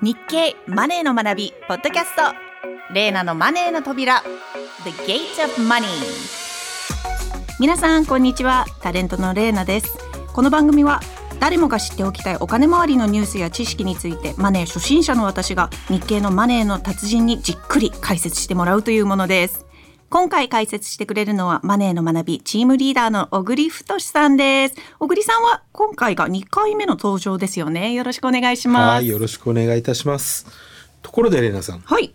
日経マネーの学びポッドキャスト。レーナのマネーの扉。The Gate of Money 皆さんこんにちは。タレントのレーナです。この番組は誰もが知っておきたいお金回りのニュースや知識についてマネー初心者の私が日経のマネーの達人にじっくり解説してもらうというものです。今回解説してくれるのはマネーの学びチームリーダーの小栗太さんです。小栗さんは今回が2回目の登場ですよね。よろしくお願いします。はいよろしくお願いいたします。ところでレナさん。はい。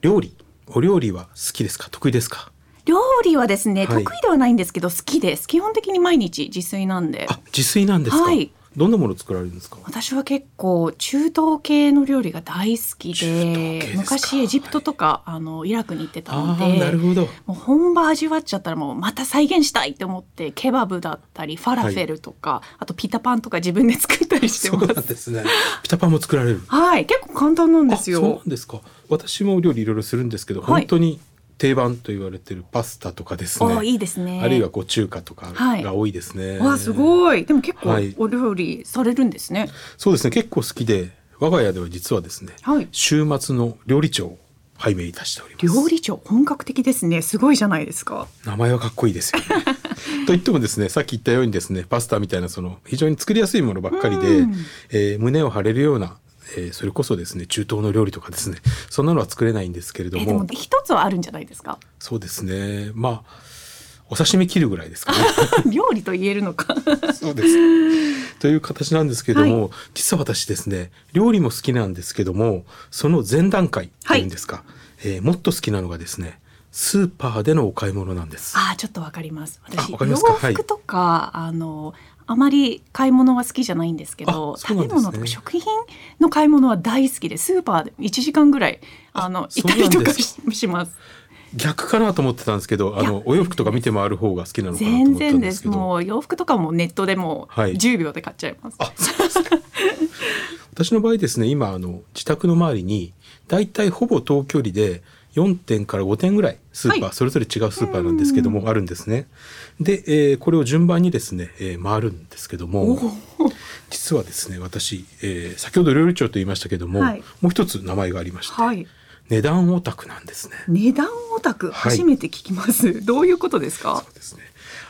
料理お料理は好きですか？得意ですか？料理はですね、はい。得意ではないんですけど好きです。基本的に毎日自炊なんで。あ自炊なんですか、はいどんなもの作られるんですか？私は結構中東系の料理が大好きで昔エジプトとか、あのイラクに行ってたあのでーなるほど。もう本場味わっちゃったらもうまた再現したいって思ってケバブだったりファラフェルとか、あとピタパンとか自分で作ったりしてそうます。なんですね。ピタパンも作られる。はい結構簡単なんですあそうなよ。んですか。私も料理いろいろするんですけど、はい。本当に定番と言われてるパスタとかですね。あいいですね。あるいはこう中華とかはい。が多いですね、わあすごい。でも結構はい。お料理されるんですね。そうですね。結構好きで我が家では実はですね、はい。週末の料理長を拝命いたしております。料理長本格的ですね。すごいじゃないですか。名前はかっこいいですよね。と言ってもですねさっき言ったようにですねパスタみたいなその非常に作りやすいものばっかりで、うん。えー胸を張れるような、えーそれこそですね中東の料理とかですね そんなのは作れないんですけれどもも一つはあるんじゃないですか？そうですねまあお刺身切るぐらいですかね。料理と言えるのか。そうです。という形なんですけども、は実は私ですね料理も好きなんですけどもその前段階というんですか、えーもっと好きなのがですねスーパーでのお買い物なんです。あーちょっとわかります。私あわかりますか？洋服とか、あのあまり買い物は好きじゃないんですけど、あそう食べ物とか食品の買い物は大好きでスーパーで1時間ぐらいあのそいうたりとかしします。逆かなと思ってたんですけどあいのお洋服とか見て回る方が好きなのかなと思全然でんですけど。す。もう洋服とかもネットでもはい。10秒で買っちゃいます。あそうですか。私の場合ですね今あの自宅の周りにだいたいほぼ等距離で4店から5店ぐらいスーパー、はいそれぞれ違うスーパーなんですけどもあるんですね。で、えーこれを順番にですね、えー回るんですけどおもー実はですね私、えー先ほど料理長と言いましたけども、はいもう一つ名前がありまして、はい。値段オタクなんですね。値段オタク？はい初めて聞きます。どういうことですか？そ。うですね。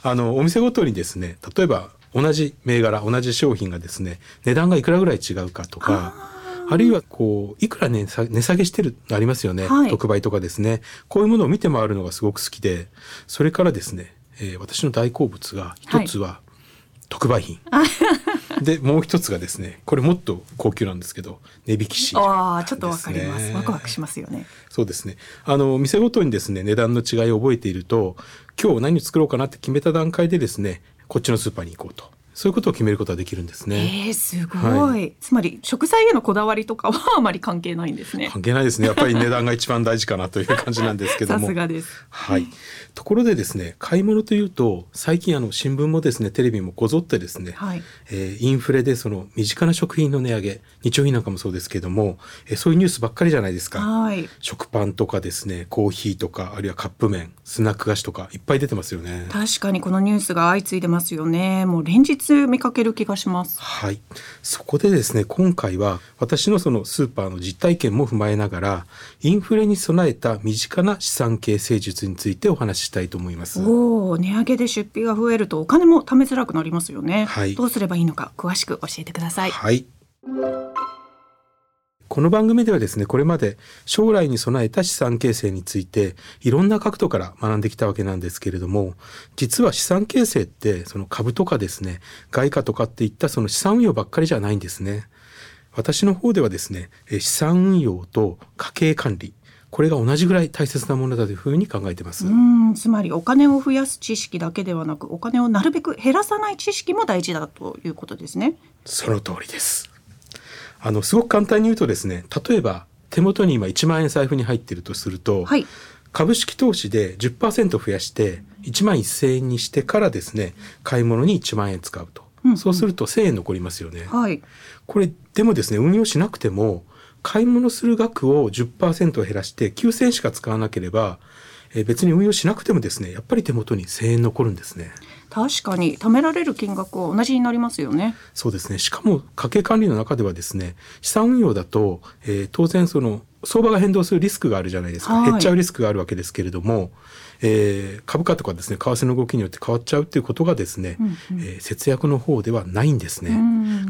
あのお店ごとにですね、例えば同じ銘柄、同じ商品がですね、値段がいくらぐらい違うかとか、あるいはこういくら値下値下げしてるのありますよね、はい特売とかですね。こういうものを見て回るのがすごく好きで、それからですね、えー私の大好物が一つは特売品。でもう一つがですね、これもっと高級なんですけど、値引きシールああちょっとわかります。ワクワクしますよね。そうですね。あの店ごとにですね値段の違いを覚えていると、今日何を作ろうかなって決めた段階でですね、こっちのスーパーに行こうと、そういうことを決めることができるんですね。えー、すごい、はつまり食材へのこだわりとかはあまり関係ないんですね。関係ないですね。やっぱり値段が一番大事かなという感じなんですけどさも。すがです。はい。ところでですね、買い物というと、最近あの新聞もですね、テレビもこぞってですね、はい。えーインフレでその身近な食品の値上げ、日用品なんかもそうですけども、えーそういうニュースばっかりじゃないですか。はい。食パンとかですね、コーヒーとか、あるいはカップ麺、スナック菓子とかいっぱい出てますよね。確かにこのニュースが相次いでますよね。もう連日見かける気がします。はい。そこでですね、今回は私のそのスーパーの実体験も踏まえながら、インフレに備えた身近な資産形成術についてお話ししたいと思います。おお、値上げで出費が増えるとお金も貯めづらくなりますよね。はいどうすればいいのか詳しく教えてください。はい。この番組ではですね、これまで将来に備えた資産形成についていろんな角度から学んできたわけなんですけれども、実は資産形成ってその株とかですね、外貨とかっていったその資産運用ばっかりじゃないんですね。私の方ではですね、え資産運用と家計管理、これが同じぐらい大切なものだというふうに考えてます。うーん、つまりお金を増やす知識だけではなく、お金をなるべく減らさない知識も大事だということですね。その通りです。あの、すごく簡単に言うとですね、例えば手元に今1万円財布に入っているとすると、はい。株式投資で10%増やして1万1000円にしてからですね、買い物に1万円使うと。うんうんそうすると1000円残りますよね。はい。これでもですね、運用しなくても、買い物する額を10%減らして9000円しか使わなければ、えー別に運用しなくてもですね、やっぱり手元に1000円残るんですね。確かに貯められる金額は同じになりますよね。そうですね。しかも家計管理の中ではですね、資産運用だと、えー、当然その相場が変動するリスクがあるじゃないですか、はい、減っちゃうリスクがあるわけですけれども、えー、株価とかですね為替の動きによって変わっちゃうっていうことがですね、うんうん、えー、節約の方ではないんですね。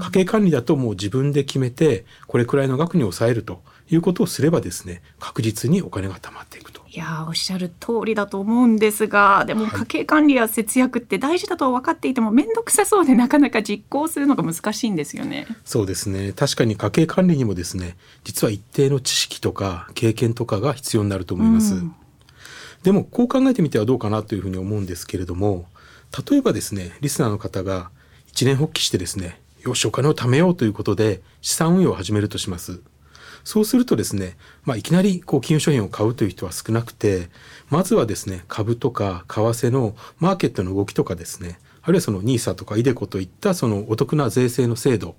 家計管理だともう自分で決めてこれくらいの額に抑えるということをすればですね確実にお金が貯まっていくと。いやおっしゃる通りだと思うんですがでも家計管理や節約って大事だと分かっていても面倒くさそうでなかなか実行するのが難しいんですよね。そうですね確かに家計管理にもですね実は一定の知識とか経験とかが必要になると思います。うん、でもこう考えてみてはどうかなというふうに思うんですけれども例えばですねリスナーの方が一年発起してですねよしお金を貯めようということで資産運用を始めるとします。そうするとですね、まあ、いきなりこう金融商品を買うという人は少なくて、まずはですね、株とか為替のマーケットの動きとかですね、あるいはその NISA とか iDeCo といったそのお得な税制の制度、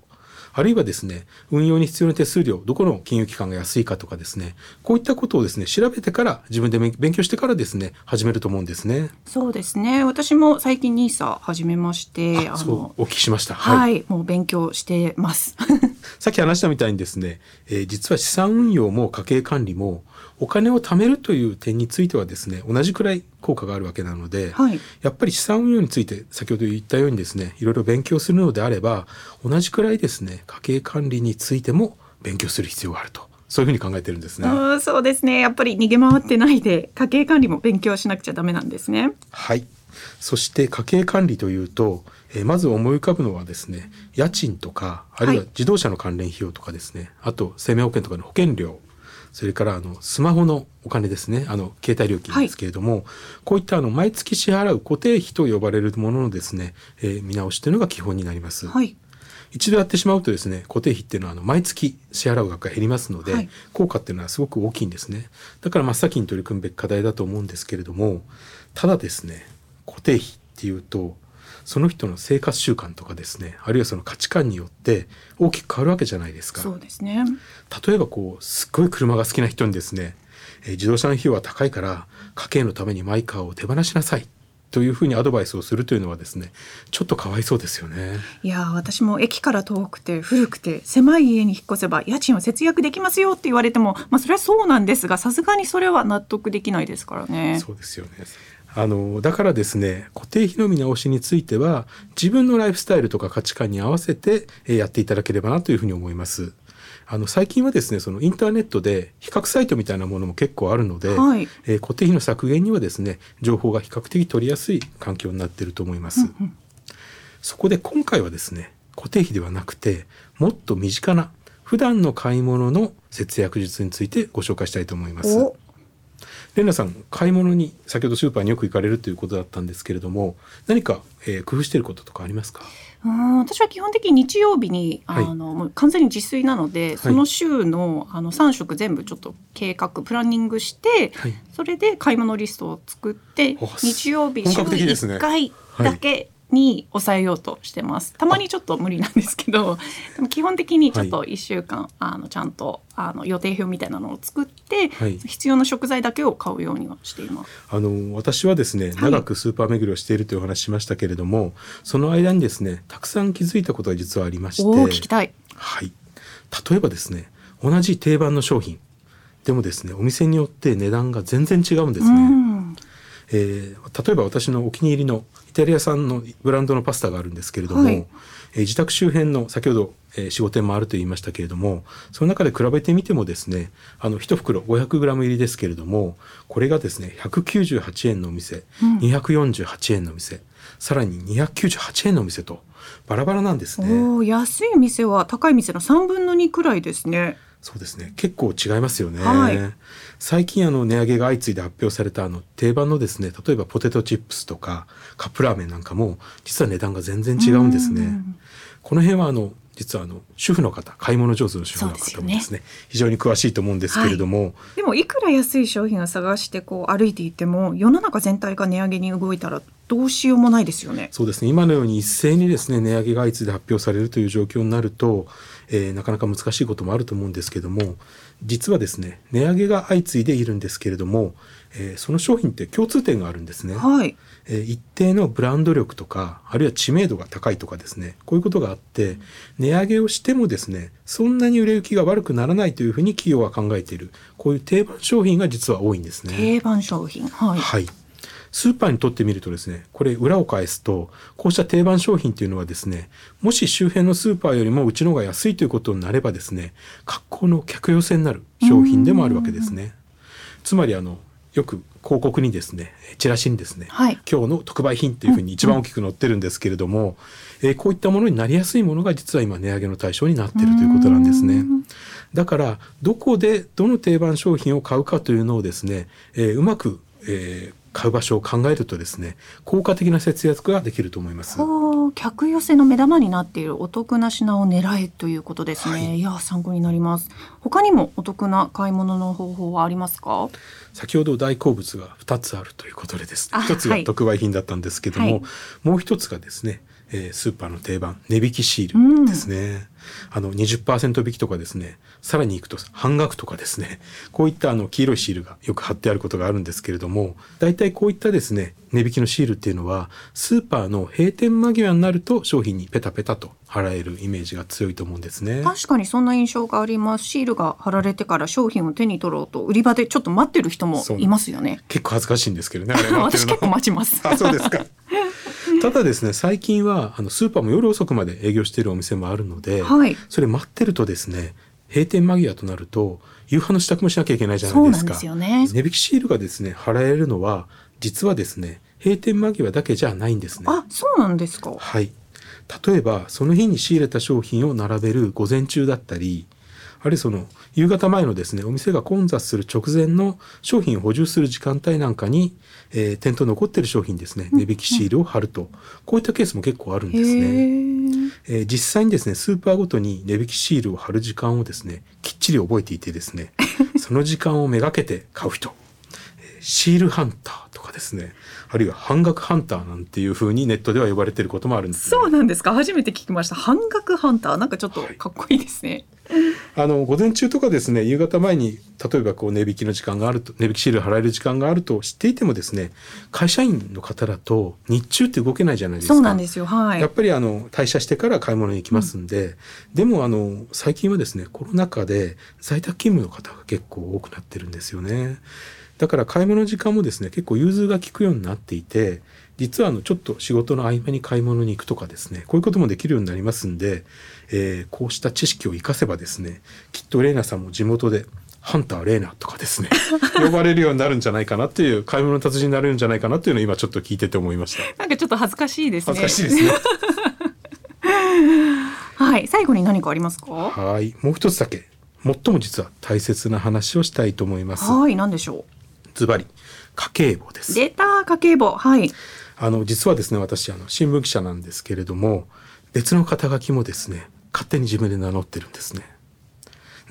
あるいはですね、運用に必要な手数料、どこの金融機関が安いかとかですね、こういったことをですね、調べてから自分で勉強してからですね、始めると思うんですね。そうですね。私も最近 NISA 始めまして、あそうお聞きしました。はい、はい、もう勉強してます。さっき話したみたいにですね、えー、実は資産運用も家計管理もお金を貯めるという点についてはですね同じくらい効果があるわけなので、はい、やっぱり資産運用について先ほど言ったようにですねいろいろ勉強するのであれば同じくらいですね家計管理についても勉強する必要があると。そういうふうに考えてるんですね。そうですね。やっぱり逃げ回ってないで家計管理も勉強しなくちゃダメなんですね。はい。そして家計管理というと、えー、まず思い浮かぶのはですね、家賃とかあるいは自動車の関連費用とかですね、はい、あと生命保険とかの保険料それからあのスマホのお金ですね。あの携帯料金ですけれども、はい、こういったあの毎月支払う固定費と呼ばれるもののですね、えー、見直しというのが基本になります。はい。一度やってしまうとですね固定費っていうのはあの毎月支払う額が減りますので、はい、効果っていうのはすごく大きいんですね。だから真っ先に取り組むべき課題だと思うんですけれどもただですね固定費っていうとその人の生活習慣とかですねあるいはその価値観によって大きく変わるわけじゃないですか。そうですね。例えばこうすっごい車が好きな人にですね、えー、自動車の費用は高いから家計のためにマイカーを手放しなさいというふうにアドバイスをするというのはですねちょっとかわいそうですよね。いや私も駅から遠くて古くて狭い家に引っ越せば家賃を節約できますよって言われてもまあそれはそうなんですがさすがにそれは納得できないですからね。そうですよねあのだからですね固定費の見直しについては自分のライフスタイルとか価値観に合わせてやっていただければなというふうに思います。あの最近はですねそのインターネットで比較サイトみたいなものも結構あるので、はい、えー、固定費の削減にはですね情報が比較的取りやすい環境になっていると思います。うんうん、そこで今回はですね固定費ではなくてもっと身近な普段の買い物の節約術についてご紹介したいと思います。レナさん買い物に先ほどスーパーによく行かれるということだったんですけれども何か、えー、工夫していることとかありますか？うん私は基本的に日曜日に、はい、あのもう完全に自炊なので、その週のあの3食全部ちょっと計画プランニングして、はい、それで買い物リストを作って日曜日週1回だけに抑えようとしてます。たまにちょっと無理なんですけど、でも基本的にちょっと1週間、はい、あのちゃんとあの予定表みたいなのを作って、はい、必要な食材だけを買うようにはしています。あの私はですね、長くスーパー巡りをしているというお話しましたけれども、その間にですね、たくさん気づいたことが実はありまして、聞きたい。はい。例えばですね、同じ定番の商品でもですね、お店によって値段が全然違うんですね。えー、例えば私のお気に入りのタリア産のブランドのパスタがあるんですけれども、はい、えー、自宅周辺の先ほど、えー、4、5店もあると言いましたけれどもその中で比べてみてもですねあの1袋 500g 入りですけれどもこれがですね198円のお店、うん、248円の店さらに298円のお店とバラバラなんですね。お安い店は高い店の3分の2くらいですね。そうですね。結構違いますよね、はい、最近あの値上げが相次いで発表されたあの定番のですね例えばポテトチップスとかカップラーメンなんかも実は値段が全然違うんですね。この辺はあの実はあの主婦の方買い物上手の主婦の方もですね、ね、非常に詳しいと思うんですけれども、はい、でもいくら安い商品を探してこう歩いていても世の中全体が値上げに動いたらどうしようもないですよね。そうですね。今のように一斉にですね値上げが相次いで発表されるという状況になると、えーなかなか難しいこともあると思うんですけども実はですね値上げが相次いでいるんですけれども、えーその商品って共通点があるんですね。はい。えー一定のブランド力とかあるいは知名度が高いとかですねこういうことがあって値上げをしてもですねそんなに売れ行きが悪くならないというふうに企業は考えているこういう定番商品が実は多いんですね。定番商品。はい。はい。スーパーにとってみるとですね、これ裏を返すと、こうした定番商品というのはですね、もし周辺のスーパーよりもうちの方が安いということになればですね、格好の客寄せになる商品でもあるわけですね。つまりあの、よく広告にですね、チラシにですね、はい今日の特売品というふうに一番大きく載ってるんですけれども、えーこういったものになりやすいものが実は今値上げの対象になっているということなんですね。だからどこでどの定番商品を買うかというのをですね、えーうまく、えー買う場所を考えるとですね効果的な節約ができると思います。客寄せの目玉になっているお得な品を狙えということですね。、はいいや参考になります。他にもお得な買い物の方法はありますか？先ほど大好物が2つあるということでですねあ1つが特売品だったんですけども、はいもう1つがですね、えースーパーの定番値引きシーうんルですね、あの20%引きとかですねさらにいくと半額とかですね こういったあの黄色いシールがよく貼ってあることがあるんですけれども大体こういったですね値引きのシールっていうのはスーパーの閉店間際になると商品にペタペタと貼られるイメージが強いと思うんですね。確かにそんな印象があります。シールが貼られてから商品を手に取ろうと売り場でちょっと待ってる人もいますよね。結構恥ずかしいんですけどね 私結構待ちます。あそうですか。ただですね最近はあのスーパーも夜遅くまで営業しているお店もあるので、はいそれ待ってるとですね閉店間際となると夕飯の支度もしなきゃいけないじゃないうですか。そなんですよね。値引きシールがですね貼られるのは実はですね閉店間際だけじゃないんですね。あ、そうなんですか。はい。例えばその日に仕入れた商品を並べる午前中だったりあるいはその夕方前のですねお店が混雑する直前の商品を補充する時間帯なんかに、えー店頭に残ってる商品ですね値引きシールを貼ると、こういったケースも結構あるんへですね。ー。えー実際にですねスーパーごとに値引きシールを貼る時間をですねきっちり覚えていてですね その時間をめがけて買う人、えーシールハンターとかですねあるいは半額ハンターなんていう風にネットでは呼ばれていることもあるんです、ね、そうなんですか。初めて聞きました。半額ハンターなんかちょっとかっこいいですね。あの午前中とかですね夕方前に例えばこう値引きの時間があると値引きシール払える時間があると知っていてもですね会社員の方だと日中って動けないじゃないですか。そうなんですよ。はい。やっぱりあの退社してから買い物に行きますんで、でもあの最近はですねコロナ禍で在宅勤務の方が結構多くなってるんですよね。だから買い物の時間もですね結構融通が利くようになっていて実はあのちょっと仕事の合間に買い物に行くとかですねこういうこともできるようになりますんで、えーこうした知識を生かせばですねきっとレイナさんも地元でハンターレイナとかですね 呼ばれるようになるんじゃないかなっていう買い物の達人になれるんじゃないかなっていうのを今ちょっと聞いてて思いました。なんかちょっと恥ずかしいですね。恥ずかしいですね。はい。最後に何かありますか？はい、もう一つだけ、最も実は大切な話をしたいと思います。はい。なんでしょズバリ、家計簿でう。す。データ家計簿。はい。あの、実はですね、私、あの、新聞記者なんですけれども、別の肩書きもですね、勝手に自分で名乗ってるんですね。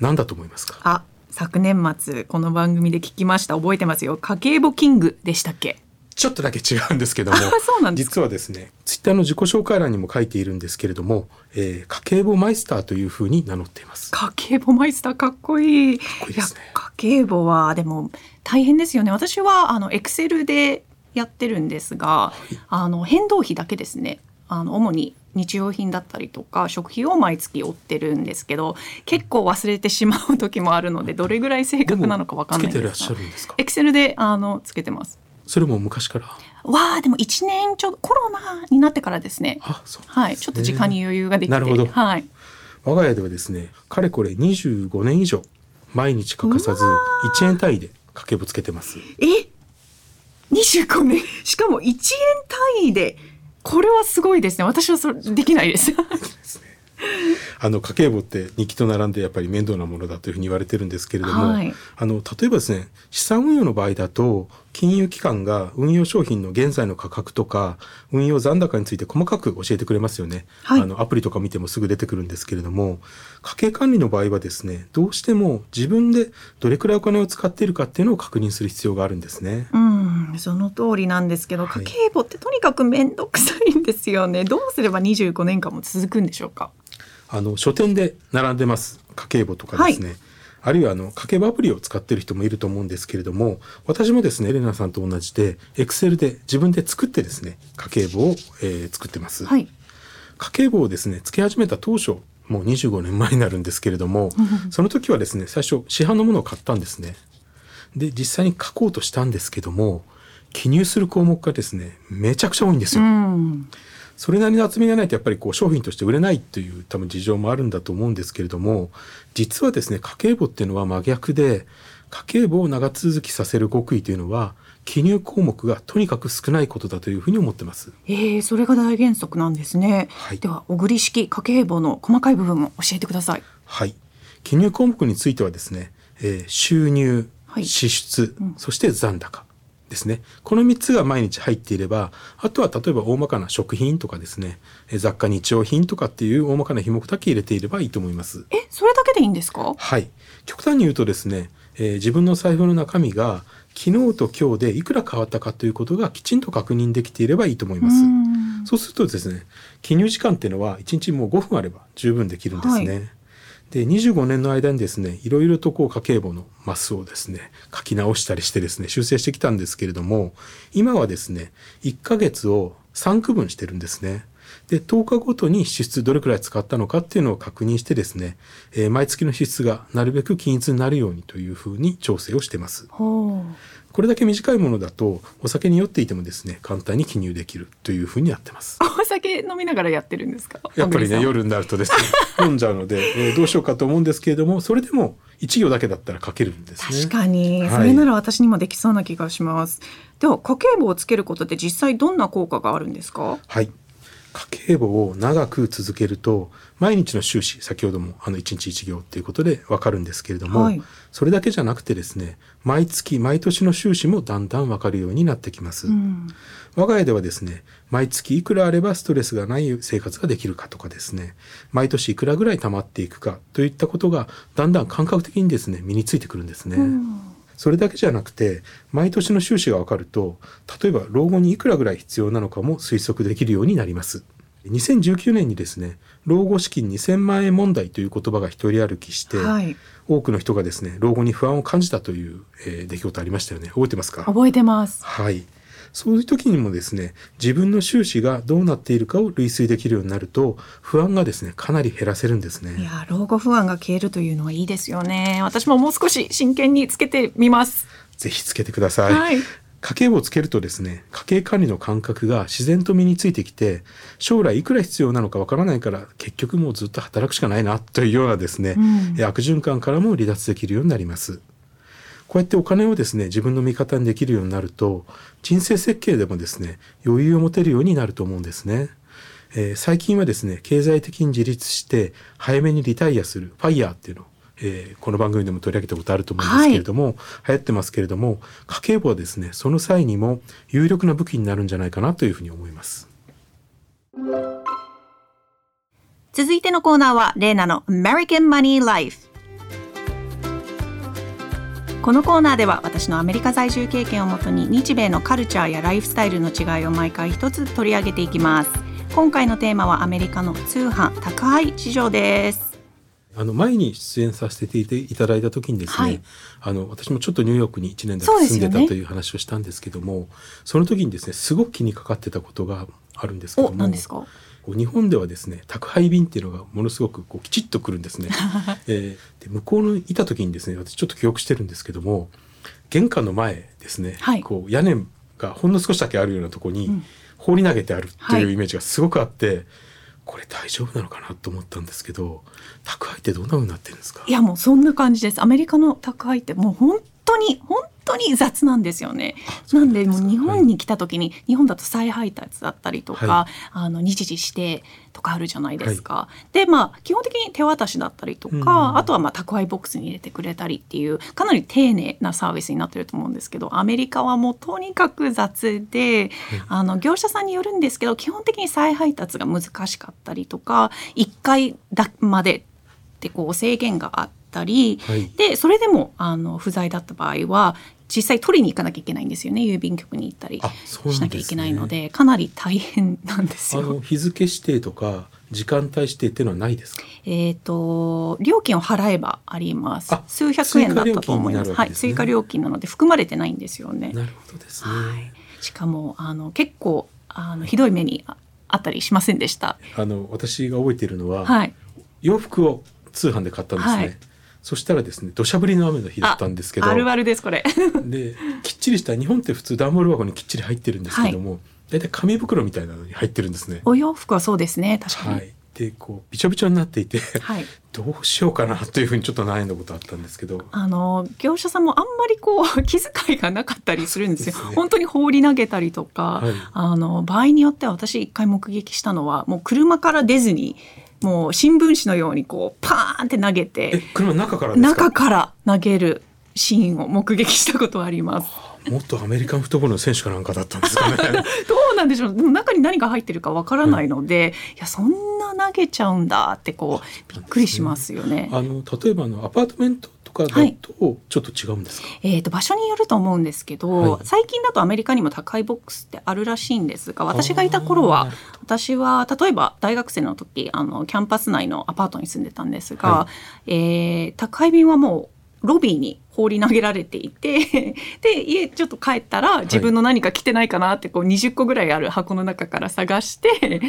何だと思いますか？あ、昨年末この番組で聞きました。覚えてますよ。家計簿キングでしたっけ？ちょっとだけ違うんですけども実はですねツイッターの自己紹介欄にも書いているんですけれども、えー家計簿マイスターというふうに名乗っています家計簿マイスターかっこいい。っこいいですねや家計簿はでも大変ですよね。私はあのエクセルでやってるんですが、あの変動費だけですね。あの主に日用品だったりとか食費を毎月追ってるんですけど結構忘れてしまう時もあるのでどれぐらい正確なのかわかんないですがしゃるんですか？エクセルであのつけてます。それも昔から？わあでも1年ちょコロナになってからですね。あそうはい、ちょっと時間に余裕ができて、なるほど。はい、我が家ではですねかれこれ25年以上毎日欠かさず1円単位で家計簿つけてます。え？25年？しかも1円単位で。これはすごいですね。私はそれできないですあの家計簿って日記と並んでやっぱり面倒なものだというふうに言われてるんですけれども、はい。あの例えばですね資産運用の場合だと金融機関が運用商品の現在の価格とか運用残高について細かく教えてくれますよね、はい。あのアプリとか見てもすぐ出てくるんですけれども家計管理の場合はですねどうしても自分でどれくらいお金を使っているかっていうのを確認する必要があるんですね。うんその通りなんですけどはい。家計簿ってとにかく面倒くさいんですよね。どうすれば25年間も続くんでしょうか？あの書店で並んでます。家計簿とかですね、はい。あるいはあの家計簿アプリを使ってる人もいると思うんですけれども私もですねエレナさんと同じでエクセルで自分で作ってですね家計簿を、えー、作ってます、はい、家計簿をですねつけ始めた当初もう25年前になるんですけれどもその時はですね最初市販のものを買ったんですね。で実際に書こうとしたんですけども記入する項目がですねめちゃくちゃ多いんですよ。それなりの厚みがないとやっぱりこう商品として売れないという多分事情もあるんだと思うんですけれども実はですね家計簿っていうのは真逆で家計簿を長続きさせる極意というのは記入項目がとにかく少ないことだというふうに思ってます。えー、それが大原則なんですね。はい、では小栗式家計簿の細かい部分も教えてください。はい。記入項目についてはですね、えー、収入、はい、支出、うん、そして残高。ですね。この3つが毎日入っていれば、あとは例えば大まかな食品とかですね、雑貨日用品とかっていう大まかな品目だけ入れていればいいと思います。え、それだけでいいんですか？はい。極端に言うとですね、えー、自分の財布の中身が昨日と今日でいくら変わったかということがきちんと確認できていればいいと思います。うそうするとですね、記入時間っていうのは1日もう5分あれば十分できるんですね。はいで25年の間にですねいろいろとこう家計簿のマスをですね書き直したりしてですね修正してきたんですけれども今はですね1ヶ月を3区分してるんですね。で10日ごとに支出どれくらい使ったのかっていうのを確認してですね、えー、毎月の支出がなるべく均一になるようにというふうに調整をしてます。これだけ短いものだとお酒に酔っていてもですね簡単に記入できるというふうにやってます。お酒飲みながらやってるんですか？やっぱりね夜になるとですね 飲んじゃうので、えー、どうしようかと思うんですけれどもそれでも一行だけだったら書けるんですね。確かに、はい、それなら私にもできそうな気がします。では家計簿をつけることで実際どんな効果があるんですか？はい家計簿を長く続けると毎日の収支先ほどもあの1日1行っていうことで分かるんですけれども、はい、それだけじゃなくてですね毎月毎年の収支もだんだん分かるようになってきます、うん、我が家ではですね毎月いくらあればストレスがない生活ができるかとかですね毎年いくらぐらい貯まっていくかといったことがだんだん感覚的にですね身についてくるんですね、うんそれだけじゃなくて毎年の収支が分かると例えば老後にいくらぐらい必要なのかも推測できるようになります。2019年にですね老後資金2000万円問題という言葉が一人歩きして、はい、多くの人がですね老後に不安を感じたという、えー、出来事ありましたよね。覚えてますか？覚えてます。はいそういう時にもですね自分の収支がどうなっているかを類推できるようになると不安がですねかなり減らせるんですね。いや老後不安が消えるというのはいいですよね。私ももう少し真剣につけてみます。ぜひつけてください、はい、家計簿をつけるとですね家計管理の感覚が自然と身についてきて将来いくら必要なのかわからないから結局もうずっと働くしかないなというようなですね、うん、悪循環からも離脱できるようになります。こうやってお金をですね自分の味方にできるようになると人生設計でもですね余裕を持てるようになると思うんですね。えー、最近はですね経済的に自立して早めにリタイアするファイヤーっていうのをえー、この番組でも取り上げたことあると思うんですけれども、はい、流行ってますけれども家計簿はですねその際にも有力な武器になるんじゃないかなというふうに思います。続いてのコーナーはレーナの American Money Life このコーナーでは私のアメリカ在住経験をもとに日米のカルチャーやライフスタイルの違いを毎回一つ取り上げていきます。今回のテーマはアメリカの通販宅配市場です。あの前に出演させていただいた時にですね、はい、あの私もちょっとニューヨークに1年だけ住んでたという話をしたんですけどもそ、ね,、の時にですねすごく気にかかってたことがあるんですけども日本ではですね宅配便っていうのがものすごくこうきちっとくるんですね。えー、で向こうにいた時にですね私ちょっと記憶してるんですけども玄関の前ですね、はい、こう屋根がほんの少しだけあるようなとこに放り投げてあるというイメージがすごくあって。はいこれ大丈夫なのかなと思ったんですけど宅配ってどんな風になってるんですか？いやもうそんな感じですアメリカの宅配ってもう本当に本当に雑なんですよね。なんでもう日本に来た時に、はい、日本だと再配達だったりとか、はい、あの日時してとかあるじゃないですか。はい、でまあ基本的に手渡しだったりとか、あとはまあ宅配ボックスに入れてくれたりっていうかなり丁寧なサービスになってると思うんですけどアメリカはもうとにかく雑で、あの業者さんによるんですけど基本的に再配達が難しかったりとか1回だまでってこう制限があったり、はい、でそれでもあの不在だった場合は実際取りに行かなきゃいけないんですよね郵便局に行ったりしなきゃいけないのでかなり大変なんですよ。あの日付指定とか時間帯指定っていうのはないですか？えっ、と料金を払えばあります。あ数百円だったと思います。すね。はい追加料金なので含まれてないんですよね。なるほどですね、はい、しかもあの結構あのひどい目にああったりしませんでした？あの私が覚えているのは、はい、洋服を通販で買ったんですね、はいそしたらですね土砂降りの雨の日だったんですけどあるあるですこれ。できっちりした日本って普通段ボール箱にきっちり入ってるんですけども、大体紙袋みたいなのに入ってるんですね。お洋服はそうですね確かに。はい、でこうびちょびちょになっていてはいどうしようかなというふうにちょっと悩んだことあったんですけどあの業者さんもあんまりこう 気遣いがなかったりするんですよ。ね本当に放り投げたりとか、はいあの場合によっては私一回目撃したのはもう車から出ずにもう新聞紙のようにこうパーンって投げえて車の中から中から投げるシーンを目撃したことはあります。もっとアメリカンフットボールの選手かなんかだったんですかね どうなんでしょう？でも中に何が入ってるかわからないので、いやそんな投げちゃうんだってこうびっくりしますよね。あの例えばあのアパートメントとかだはい。とちょっと違うんですか、えー、と場所によると思うんですけど、はい。最近だとアメリカにも高いボックスってあるらしいんですが私がいた頃は私は例えば大学生の時あのキャンパス内のアパートに住んでたんですが、はえー宅配便はもうロビーに放り投げられていて で家ちょっと帰ったら自分の何か着てないかなってこう20個ぐらいある箱の中から探してで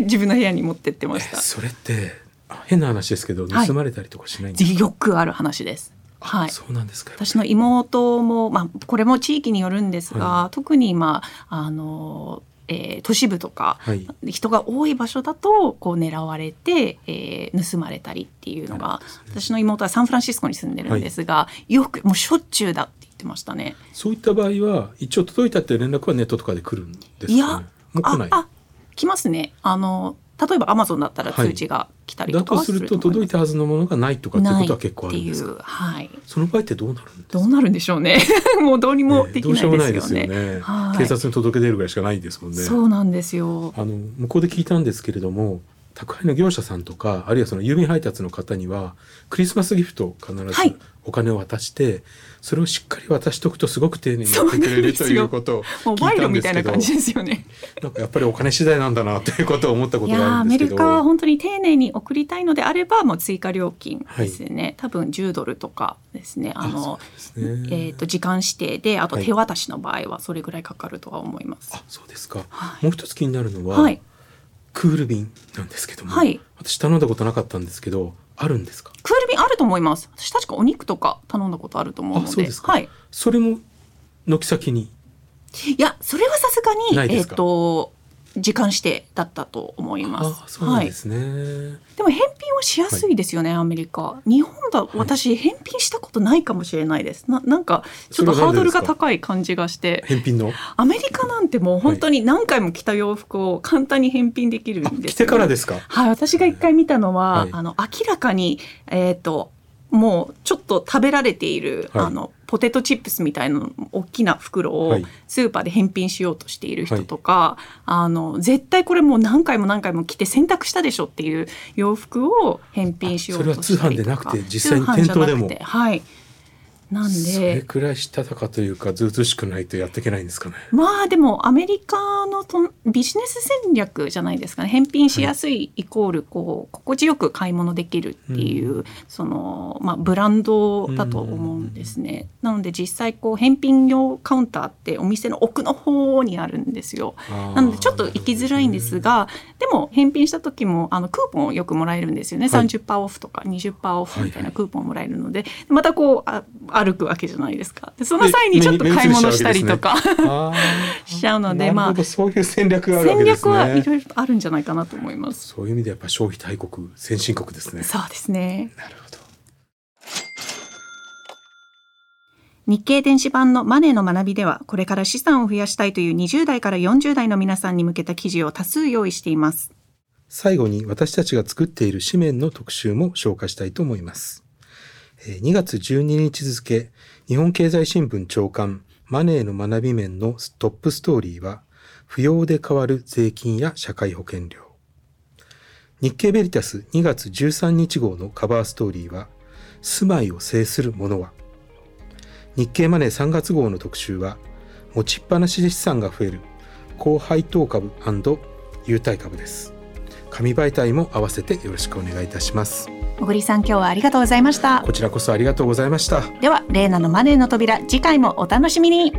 自分の部屋に持ってってました。えそれってあ変な話ですけどはい。盗まれたりとかしないんですか、よくある話です。あはい。そうなんですか。私の妹も、まあ、これも地域によるんですが、は特に、まああのえー都市部とか、はい。人が多い場所だとこう狙われて、えー盗まれたりっていうのが、ね。私の妹はサンフランシスコに住んでるんですが、よくもうしょっちゅうだって言ってましたね。そういった場合は一応届いたって連絡はネットとかで来るんですか、ね、いやもう来ない。ああ来ますね。あの例えばアマゾンだったら通知が来たりだとかはすとすると届いたはずのものがないとかっていうことは結構あるんですか？はい。その場合ってどうなるんですか？どうなるんでしょうね。もうどうにもねできないでですすよよね。ね。はい。警察に届け出るぐらいしかないですもんね。そうなんですよ。あの向こうで聞いたんですけれども宅配の業者さんとかあるいはその郵便配達の方にはクリスマスギフトを必ずはい。お金を渡して、それをしっかり渡しとくとすごく丁寧にやってくれるということを聞いたルみたいなんですけど感じですよね。なんかやっぱりお金次第なんだなということを思ったこいとがあるんですけど。リカは本当に丁寧に送りたいのであればもう追加料金ですね、多分10ドルとかですね。あのえー、と時間指定であとはい。手渡しの場合はそれぐらいかかるとは思います。あそうですか、はい。もう一つ気になるのは、はい、クール便。なんですけども、はい。私頼んだことなかったんですけどあるんですか？クール便あると思います。私確かお肉とか頼んだことあると思うので、はい。それも軒先に？いやそれはさすがにえっ、ないですか？と時間指定だったと思います。あそうですね、でも返品はしやすいですよね、アメリカ。日本だ、私返品したことないかもしれないです。ななんかちょっとハードルが高い感じがして。返品の？アメリカなんてもう本当に何回も着た洋服を簡単に返品できるあんですよ、来てからですか？はい、私が一回見たのは、はい。あの明らかにえっ、ともうちょっと食べられている、はい。あのポテトチップスみたいな大きな袋をはい。スーパーで返品しようとしている人とか、あの絶対これもう何回も何回も着て洗濯したでしょっていう洋服を返品しようとしたりとか。あそれは通販でなくて実際に店頭でも。はいなんそれでくらいしたたかというかずうずうしくないとやっていけないんですかね。まあでもアメリカのとビジネス戦略じゃないですかね。返品しやすいイコールこう心地よく買い物できるっていう、そのまあブランドだと思うんですね。なので実際こう返品用カウンターってお店の奥の方にあるんですよ。なのでちょっと行きづらいんですがでも返品した時もあのクーポンをよくもらえるんですよね、はい。30%オフとか20%オフみたいなクーポンをもらえるので、またこうあ歩くわけじゃないですか。でその際にちょっと買い物したりとか しちゃうのでまあそういう戦略があるわ戦けですね。略はいろいろあるんじゃないかなと思います。そういう意味でやっぱ消費大国先進国ですね。そうですね。なるほど。日経電子版のマネーの学びではこれから資産を増やしたいという20代から40代の皆さんに向けた記事を多数用意しています。最後に私たちが作っている紙面の特集も紹介したいと思います。え2月12日付日本経済新聞長官マネーの学び面のトップストーリーは不要で変わる税金や社会保険料。日経ベリタス2月13日号のカバーストーリーは住まいを制するものは。日経マネー3月号の特集は持ちっぱなしで資産が増える高配当株優待株です。紙媒体も合わせてよろしくお願いいたします。小栗さん今日はありがとうございました。こちらこそありがとうございました。ではレーナのマネーの扉次回もお楽しみに